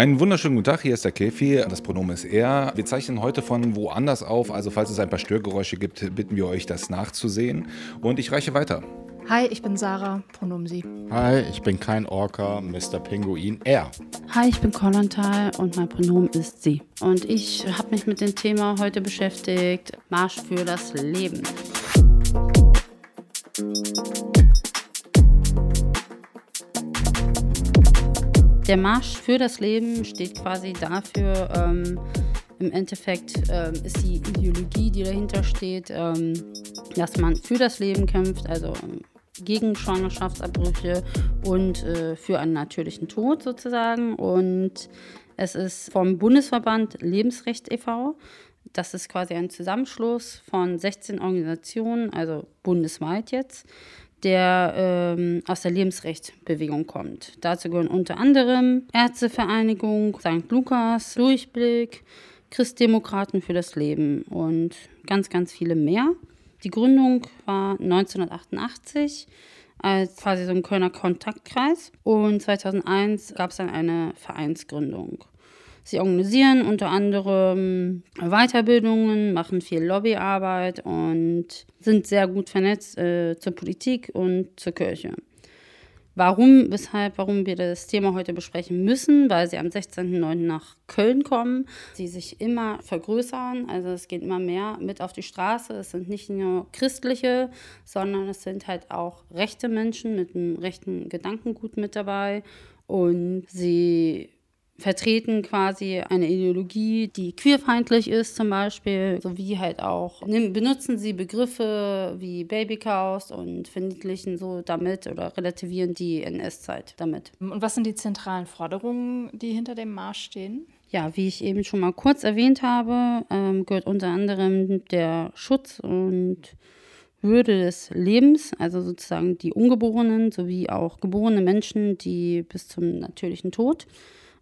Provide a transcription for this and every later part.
Einen wunderschönen guten Tag, hier ist der Kefi, das Pronomen ist er. Wir zeichnen heute von woanders auf, also falls es ein paar Störgeräusche gibt, bitten wir euch, das nachzusehen. Und ich reiche weiter. Hi, ich bin Sarah, Pronomen sie. Hi, ich bin kein Orca, Mr. Pinguin, er. Hi, ich bin Kolontal und mein Pronomen ist sie. Und ich habe mich mit dem Thema heute beschäftigt, Marsch für das Leben. Der Marsch für das Leben steht quasi dafür, ähm, im Endeffekt ähm, ist die Ideologie, die dahinter steht, ähm, dass man für das Leben kämpft, also ähm, gegen Schwangerschaftsabbrüche und äh, für einen natürlichen Tod sozusagen. Und es ist vom Bundesverband Lebensrecht e.V. Das ist quasi ein Zusammenschluss von 16 Organisationen, also bundesweit jetzt, der ähm, aus der Lebensrechtsbewegung kommt. Dazu gehören unter anderem Ärztevereinigung, St. Lukas, Durchblick, Christdemokraten für das Leben und ganz, ganz viele mehr. Die Gründung war 1988 als quasi so ein Kölner Kontaktkreis und 2001 gab es dann eine Vereinsgründung. Sie organisieren unter anderem Weiterbildungen, machen viel Lobbyarbeit und sind sehr gut vernetzt äh, zur Politik und zur Kirche. Warum, weshalb, warum wir das Thema heute besprechen müssen, weil sie am 16.09. nach Köln kommen, sie sich immer vergrößern, also es geht immer mehr mit auf die Straße. Es sind nicht nur christliche, sondern es sind halt auch rechte Menschen mit einem rechten Gedankengut mit dabei und sie vertreten quasi eine Ideologie, die queerfeindlich ist zum Beispiel, sowie halt auch benutzen sie Begriffe wie Babychaos und verniedlichen so damit oder relativieren die NS-Zeit damit. Und was sind die zentralen Forderungen, die hinter dem Marsch stehen? Ja, wie ich eben schon mal kurz erwähnt habe, ähm, gehört unter anderem der Schutz und würde des Lebens, also sozusagen die Ungeborenen sowie auch geborene Menschen, die bis zum natürlichen Tod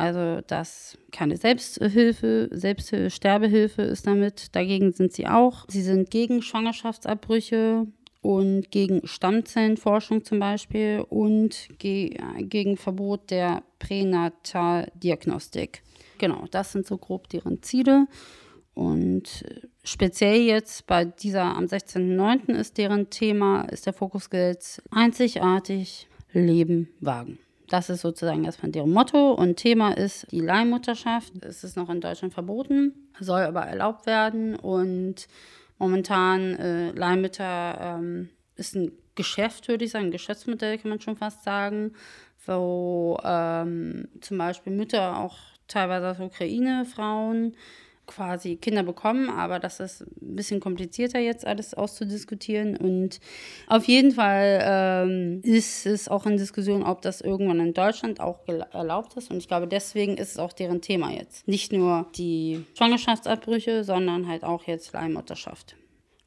also dass keine Selbsthilfe, Selbststerbehilfe ist damit. Dagegen sind sie auch. Sie sind gegen Schwangerschaftsabbrüche und gegen Stammzellenforschung zum Beispiel und ge gegen Verbot der Pränataldiagnostik. Genau, das sind so grob deren Ziele. Und speziell jetzt bei dieser am 16.09. ist deren Thema, ist der Fokus gilt einzigartig Leben wagen. Das ist sozusagen erstmal deren Motto und Thema ist die Leihmutterschaft. Es ist noch in Deutschland verboten, soll aber erlaubt werden und momentan äh, Leihmütter ähm, ist ein Geschäft, würde ich sagen, ein Geschäftsmodell kann man schon fast sagen, wo ähm, zum Beispiel Mütter auch teilweise aus Ukraine, Frauen, quasi Kinder bekommen, aber das ist ein bisschen komplizierter jetzt alles auszudiskutieren. Und auf jeden Fall ähm, ist es auch in Diskussion, ob das irgendwann in Deutschland auch erlaubt ist. Und ich glaube, deswegen ist es auch deren Thema jetzt. Nicht nur die Schwangerschaftsabbrüche, sondern halt auch jetzt Leihmutterschaft.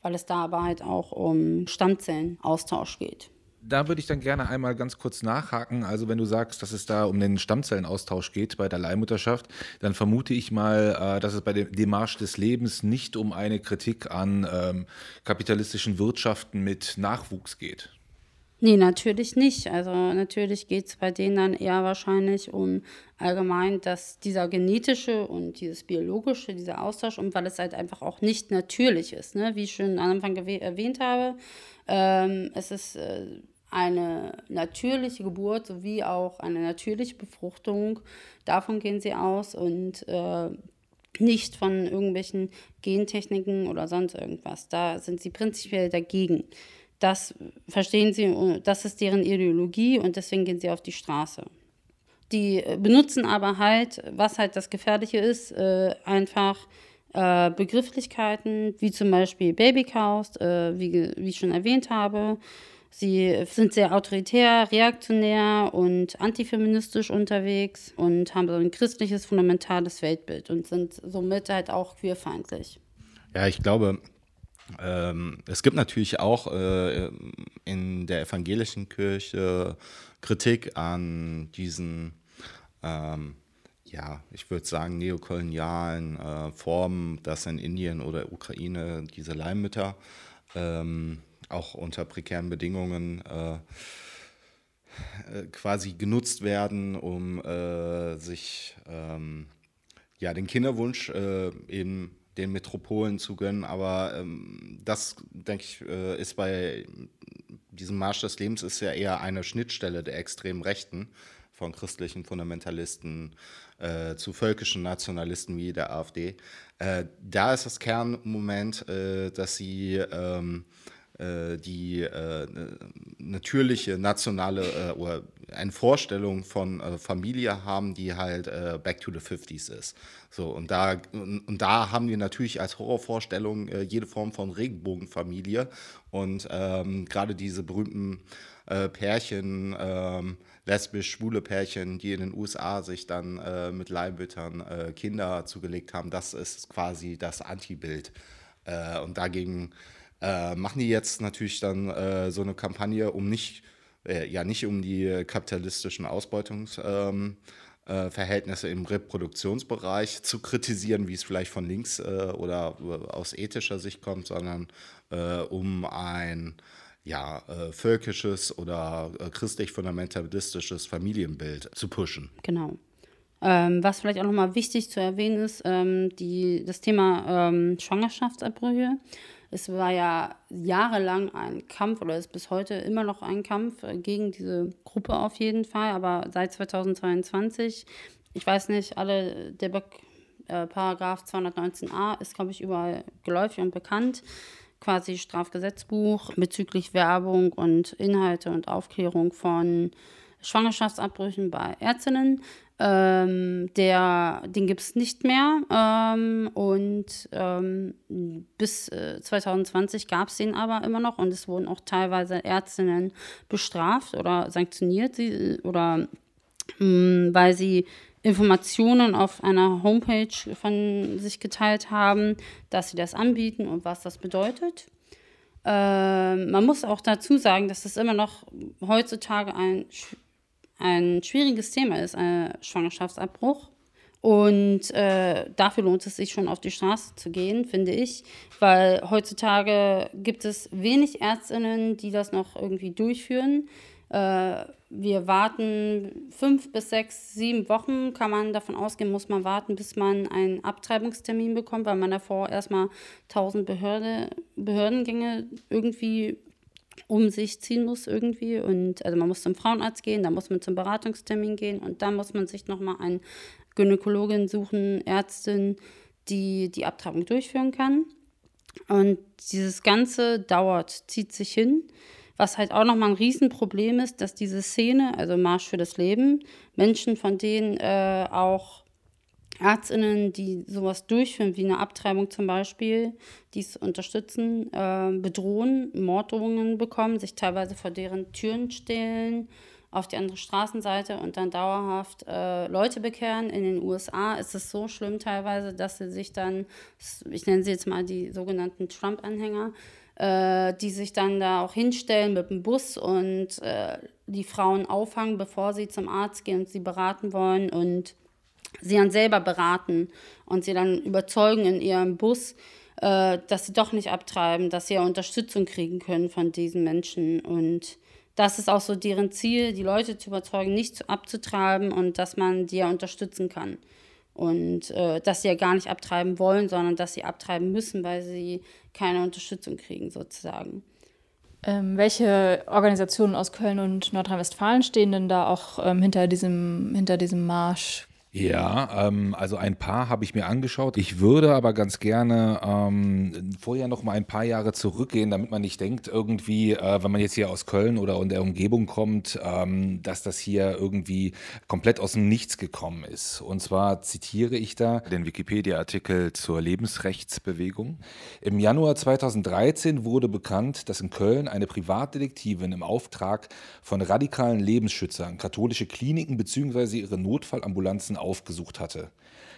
Weil es da aber halt auch um Stammzellenaustausch geht. Da würde ich dann gerne einmal ganz kurz nachhaken. Also wenn du sagst, dass es da um den Stammzellenaustausch geht bei der Leihmutterschaft, dann vermute ich mal, äh, dass es bei dem Demarsch des Lebens nicht um eine Kritik an ähm, kapitalistischen Wirtschaften mit Nachwuchs geht. Nee, natürlich nicht. Also natürlich geht es bei denen dann eher wahrscheinlich um allgemein, dass dieser genetische und dieses biologische, dieser Austausch, und weil es halt einfach auch nicht natürlich ist, ne? wie ich schon am Anfang erwähnt habe, ähm, es ist äh, eine natürliche Geburt sowie auch eine natürliche Befruchtung. Davon gehen sie aus und äh, nicht von irgendwelchen Gentechniken oder sonst irgendwas. Da sind sie prinzipiell dagegen. Das verstehen sie, das ist deren Ideologie und deswegen gehen sie auf die Straße. Die benutzen aber halt, was halt das Gefährliche ist, äh, einfach äh, Begrifflichkeiten wie zum Beispiel Babycows, äh, wie, wie ich schon erwähnt habe, Sie sind sehr autoritär, reaktionär und antifeministisch unterwegs und haben so ein christliches, fundamentales Weltbild und sind somit halt auch queerfeindlich. Ja, ich glaube, ähm, es gibt natürlich auch äh, in der evangelischen Kirche Kritik an diesen, ähm, ja, ich würde sagen, neokolonialen äh, Formen, dass in Indien oder Ukraine diese Leihmütter ähm, auch unter prekären Bedingungen äh, äh, quasi genutzt werden, um äh, sich ähm, ja, den Kinderwunsch äh, in den Metropolen zu gönnen. Aber ähm, das, denke ich, äh, ist bei diesem Marsch des Lebens ist ja eher eine Schnittstelle der extremen Rechten von christlichen Fundamentalisten äh, zu völkischen Nationalisten wie der AfD. Äh, da ist das Kernmoment, äh, dass sie ähm, äh, die äh, natürliche nationale äh, oder eine Vorstellung von Familie haben, die halt back to the 50s ist. So, und da, und, da haben wir natürlich als Horrorvorstellung jede Form von Regenbogenfamilie und ähm, gerade diese berühmten Pärchen, ähm, lesbisch-schwule Pärchen, die in den USA sich dann äh, mit Leihmüttern äh, Kinder zugelegt haben, das ist quasi das Antibild. Äh, und dagegen äh, machen die jetzt natürlich dann äh, so eine Kampagne, um nicht, äh, ja, nicht um die kapitalistischen Ausbeutungsverhältnisse ähm, im Reproduktionsbereich zu kritisieren, wie es vielleicht von links oder aus ethischer Sicht kommt, sondern um ein ja, äh, völkisches oder äh, christlich-fundamentalistisches Familienbild zu pushen. Genau. Ähm, was vielleicht auch nochmal wichtig zu erwähnen ist, ähm, die, das Thema ähm, Schwangerschaftsabbrüche. Es war ja jahrelang ein Kampf oder ist bis heute immer noch ein Kampf äh, gegen diese Gruppe auf jeden Fall, aber seit 2022, ich weiß nicht, alle, der Be äh, Paragraph 219a ist, glaube ich, überall geläufig und bekannt. Quasi Strafgesetzbuch bezüglich Werbung und Inhalte und Aufklärung von Schwangerschaftsabbrüchen bei Ärztinnen. Ähm, der, den gibt es nicht mehr. Ähm, und ähm, bis äh, 2020 gab es den aber immer noch und es wurden auch teilweise Ärztinnen bestraft oder sanktioniert, sie, oder mh, mm, weil sie Informationen auf einer Homepage von sich geteilt haben, dass sie das anbieten und was das bedeutet. Äh, man muss auch dazu sagen, dass es immer noch heutzutage ein, ein schwieriges Thema ist, ein Schwangerschaftsabbruch. Und äh, dafür lohnt es sich schon auf die Straße zu gehen, finde ich, weil heutzutage gibt es wenig Ärztinnen, die das noch irgendwie durchführen. Äh, wir warten fünf bis sechs, sieben Wochen, kann man davon ausgehen, muss man warten, bis man einen Abtreibungstermin bekommt, weil man davor erstmal tausend Behörde, Behördengänge irgendwie um sich ziehen muss irgendwie. Und also man muss zum Frauenarzt gehen, dann muss man zum Beratungstermin gehen und dann muss man sich nochmal eine Gynäkologin suchen, Ärztin, die die Abtreibung durchführen kann. Und dieses Ganze dauert, zieht sich hin. Was halt auch nochmal ein Riesenproblem ist, dass diese Szene, also Marsch für das Leben, Menschen, von denen äh, auch Ärztinnen, die sowas durchführen, wie eine Abtreibung zum Beispiel, die es unterstützen, äh, bedrohen, Morddrohungen bekommen, sich teilweise vor deren Türen stellen, auf die andere Straßenseite und dann dauerhaft äh, Leute bekehren. In den USA ist es so schlimm teilweise, dass sie sich dann, ich nenne sie jetzt mal die sogenannten Trump-Anhänger, äh, die sich dann da auch hinstellen mit dem Bus und äh, die Frauen auffangen, bevor sie zum Arzt gehen und sie beraten wollen und sie dann selber beraten und sie dann überzeugen in ihrem Bus, äh, dass sie doch nicht abtreiben, dass sie ja Unterstützung kriegen können von diesen Menschen und das ist auch so deren Ziel, die Leute zu überzeugen, nicht abzutreiben und dass man die ja unterstützen kann. Und äh, dass sie ja gar nicht abtreiben wollen, sondern dass sie abtreiben müssen, weil sie keine Unterstützung kriegen, sozusagen. Ähm, welche Organisationen aus Köln und Nordrhein-Westfalen stehen denn da auch ähm, hinter, diesem, hinter diesem Marsch? Ja, ähm, also ein paar habe ich mir angeschaut. Ich würde aber ganz gerne ähm, vorher noch mal ein paar Jahre zurückgehen, damit man nicht denkt, irgendwie, äh, wenn man jetzt hier aus Köln oder in der Umgebung kommt, ähm, dass das hier irgendwie komplett aus dem Nichts gekommen ist. Und zwar zitiere ich da den Wikipedia-Artikel zur Lebensrechtsbewegung. Im Januar 2013 wurde bekannt, dass in Köln eine Privatdetektivin im Auftrag von radikalen Lebensschützern katholische Kliniken bzw. ihre Notfallambulanzen aufgesucht hatte.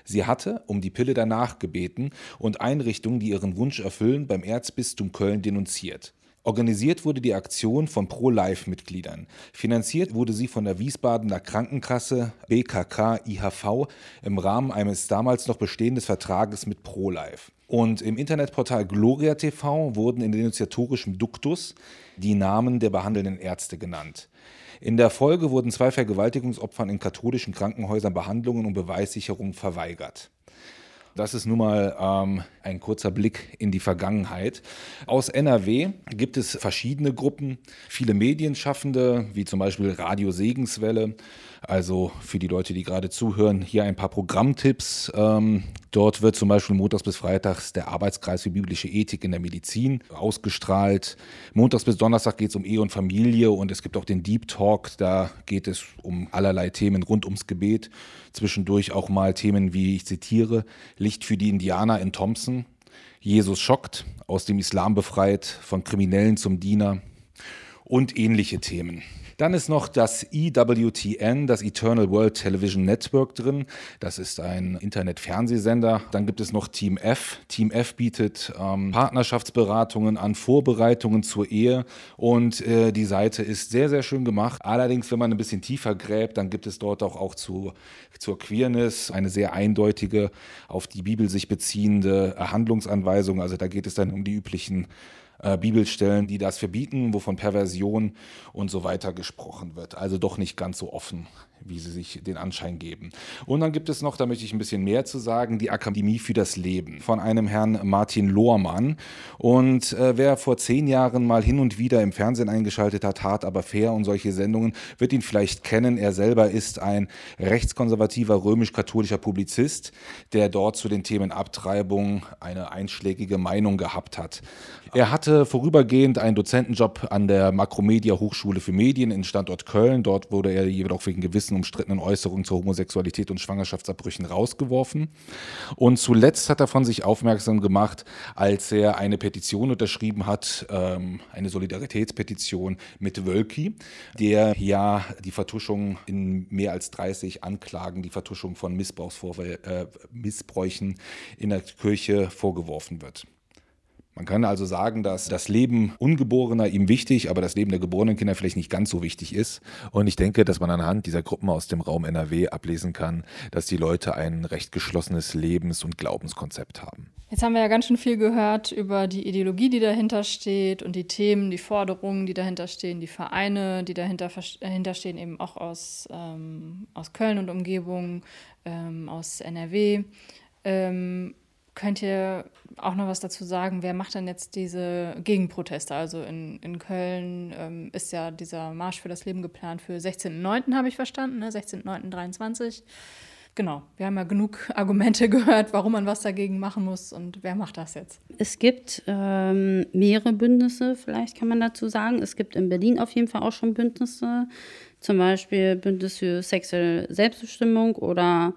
Sie hatte um die Pille danach gebeten und Einrichtungen, die ihren Wunsch erfüllen, beim Erzbistum Köln denunziert. Organisiert wurde die Aktion von Pro-Life-Mitgliedern. Finanziert wurde sie von der Wiesbadener Krankenkasse BKK IHV im Rahmen eines damals noch bestehenden Vertrages mit Pro-Life. Und im Internetportal Gloria TV wurden in denunziatorischem Duktus die Namen der behandelnden Ärzte genannt. In der Folge wurden zwei Vergewaltigungsopfern in katholischen Krankenhäusern Behandlungen und Beweissicherung verweigert. Das ist nun mal ähm, ein kurzer Blick in die Vergangenheit. Aus NRW gibt es verschiedene Gruppen, viele Medienschaffende, wie zum Beispiel Radio Segenswelle. Also für die Leute, die gerade zuhören, hier ein paar Programmtipps. Ähm, dort wird zum Beispiel montags bis freitags der Arbeitskreis für biblische Ethik in der Medizin ausgestrahlt. Montags bis Donnerstag geht es um Ehe und Familie und es gibt auch den Deep Talk. Da geht es um allerlei Themen rund ums Gebet. Zwischendurch auch mal Themen wie, ich zitiere, Licht für die Indianer in Thompson. Jesus schockt, aus dem Islam befreit, von Kriminellen zum Diener und ähnliche Themen. Dann ist noch das EWTN, das Eternal World Television Network drin. Das ist ein Internet-Fernsehsender. Dann gibt es noch Team F. Team F bietet ähm, Partnerschaftsberatungen an, Vorbereitungen zur Ehe. Und äh, die Seite ist sehr, sehr schön gemacht. Allerdings, wenn man ein bisschen tiefer gräbt, dann gibt es dort auch, auch zu, zur Queerness eine sehr eindeutige, auf die Bibel sich beziehende Handlungsanweisung. Also da geht es dann um die üblichen äh, Bibelstellen, die das verbieten, wovon Perversion und so weiter gesprochen wird. Also doch nicht ganz so offen, wie sie sich den Anschein geben. Und dann gibt es noch, da möchte ich ein bisschen mehr zu sagen, die Akademie für das Leben von einem Herrn Martin Lohrmann. Und äh, wer vor zehn Jahren mal hin und wieder im Fernsehen eingeschaltet hat, hart aber fair und solche Sendungen, wird ihn vielleicht kennen. Er selber ist ein rechtskonservativer römisch-katholischer Publizist, der dort zu den Themen Abtreibung eine einschlägige Meinung gehabt hat. Er hatte vorübergehend einen Dozentenjob an der Makromedia Hochschule für Medien in Standort Köln. Dort wurde er jedoch wegen gewissen umstrittenen Äußerungen zur Homosexualität und Schwangerschaftsabbrüchen rausgeworfen. Und zuletzt hat er von sich aufmerksam gemacht, als er eine Petition unterschrieben hat, ähm, eine Solidaritätspetition mit Wölki, der ja die Vertuschung in mehr als 30 Anklagen, die Vertuschung von äh, Missbräuchen in der Kirche vorgeworfen wird. Man kann also sagen, dass das Leben Ungeborener ihm wichtig, aber das Leben der geborenen Kinder vielleicht nicht ganz so wichtig ist. Und ich denke, dass man anhand dieser Gruppen aus dem Raum NRW ablesen kann, dass die Leute ein recht geschlossenes Lebens- und Glaubenskonzept haben. Jetzt haben wir ja ganz schön viel gehört über die Ideologie, die dahinter steht und die Themen, die Forderungen, die dahinter stehen, die Vereine, die dahinter, dahinter stehen, eben auch aus, ähm, aus Köln und Umgebung, ähm, aus NRW. Ähm, Könnt ihr auch noch was dazu sagen? Wer macht denn jetzt diese Gegenproteste? Also in, in Köln ähm, ist ja dieser Marsch für das Leben geplant für 16.09., habe ich verstanden, ne? 16.09.23. Genau, wir haben ja genug Argumente gehört, warum man was dagegen machen muss und wer macht das jetzt? Es gibt ähm, mehrere Bündnisse, vielleicht kann man dazu sagen. Es gibt in Berlin auf jeden Fall auch schon Bündnisse, zum Beispiel Bündnis für sexuelle Selbstbestimmung oder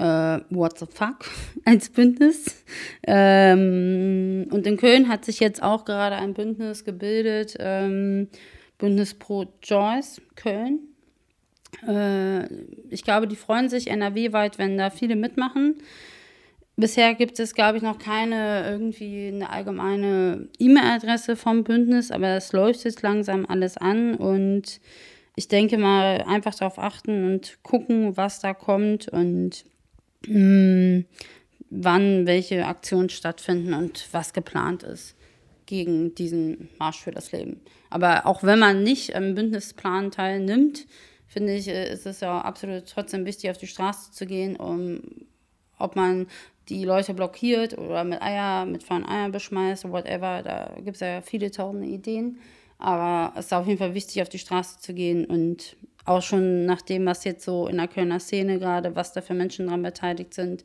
äh, What the fuck als Bündnis. Ähm, und in Köln hat sich jetzt auch gerade ein Bündnis gebildet, ähm, Bündnis Pro Joyce Köln. Äh, ich glaube, die freuen sich NRW-weit, wenn da viele mitmachen. Bisher gibt es, glaube ich, noch keine irgendwie eine allgemeine E-Mail-Adresse vom Bündnis, aber es läuft jetzt langsam alles an und ich denke mal einfach darauf achten und gucken, was da kommt und wann welche Aktionen stattfinden und was geplant ist gegen diesen Marsch für das Leben. Aber auch wenn man nicht am Bündnisplan teilnimmt, finde ich, äh, ist es ja absolut trotzdem wichtig, auf die Straße zu gehen, um ob man die Leute blockiert oder mit Eier, mit faulen Eier beschmeißt, whatever. Da gibt es ja viele tausende Ideen. Aber es ist auf jeden Fall wichtig, auf die Straße zu gehen und auch schon nach dem, was jetzt so in der Kölner Szene gerade, was da für Menschen dran beteiligt sind,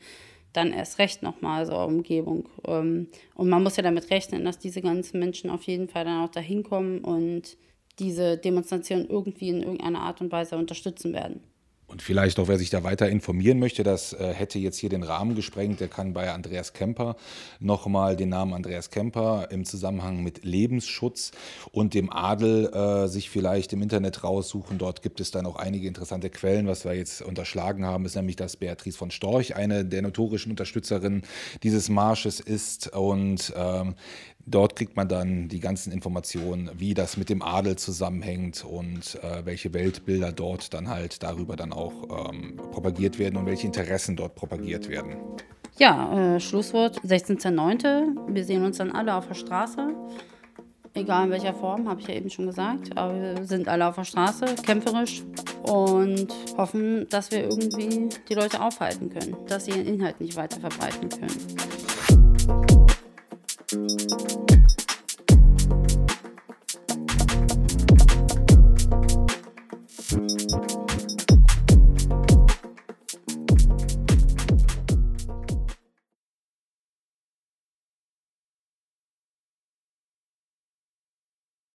dann erst recht nochmal so Umgebung. Ähm, und man muss ja damit rechnen, dass diese ganzen Menschen auf jeden Fall dann auch dahin kommen und diese Demonstration irgendwie in irgendeiner Art und Weise unterstützen werden. Und vielleicht auch, wer sich da weiter informieren möchte, das äh, hätte jetzt hier den Rahmen gesprengt, der kann bei Andreas Kemper nochmal den Namen Andreas Kemper im Zusammenhang mit Lebensschutz und dem Adel äh, sich vielleicht im Internet raussuchen. Dort gibt es dann auch einige interessante Quellen. Was wir jetzt unterschlagen haben, ist nämlich, dass Beatrice von Storch eine der notorischen Unterstützerinnen dieses Marsches ist und ähm, Dort kriegt man dann die ganzen Informationen, wie das mit dem Adel zusammenhängt und äh, welche Weltbilder dort dann halt darüber dann auch ähm, propagiert werden und welche Interessen dort propagiert werden. Ja, äh, Schlusswort 16.09. Wir sehen uns dann alle auf der Straße. egal in welcher Form, habe ich ja eben schon gesagt. Aber wir sind alle auf der Straße, kämpferisch und hoffen, dass wir irgendwie die Leute aufhalten können, dass sie ihren Inhalt nicht weiter verbreiten können.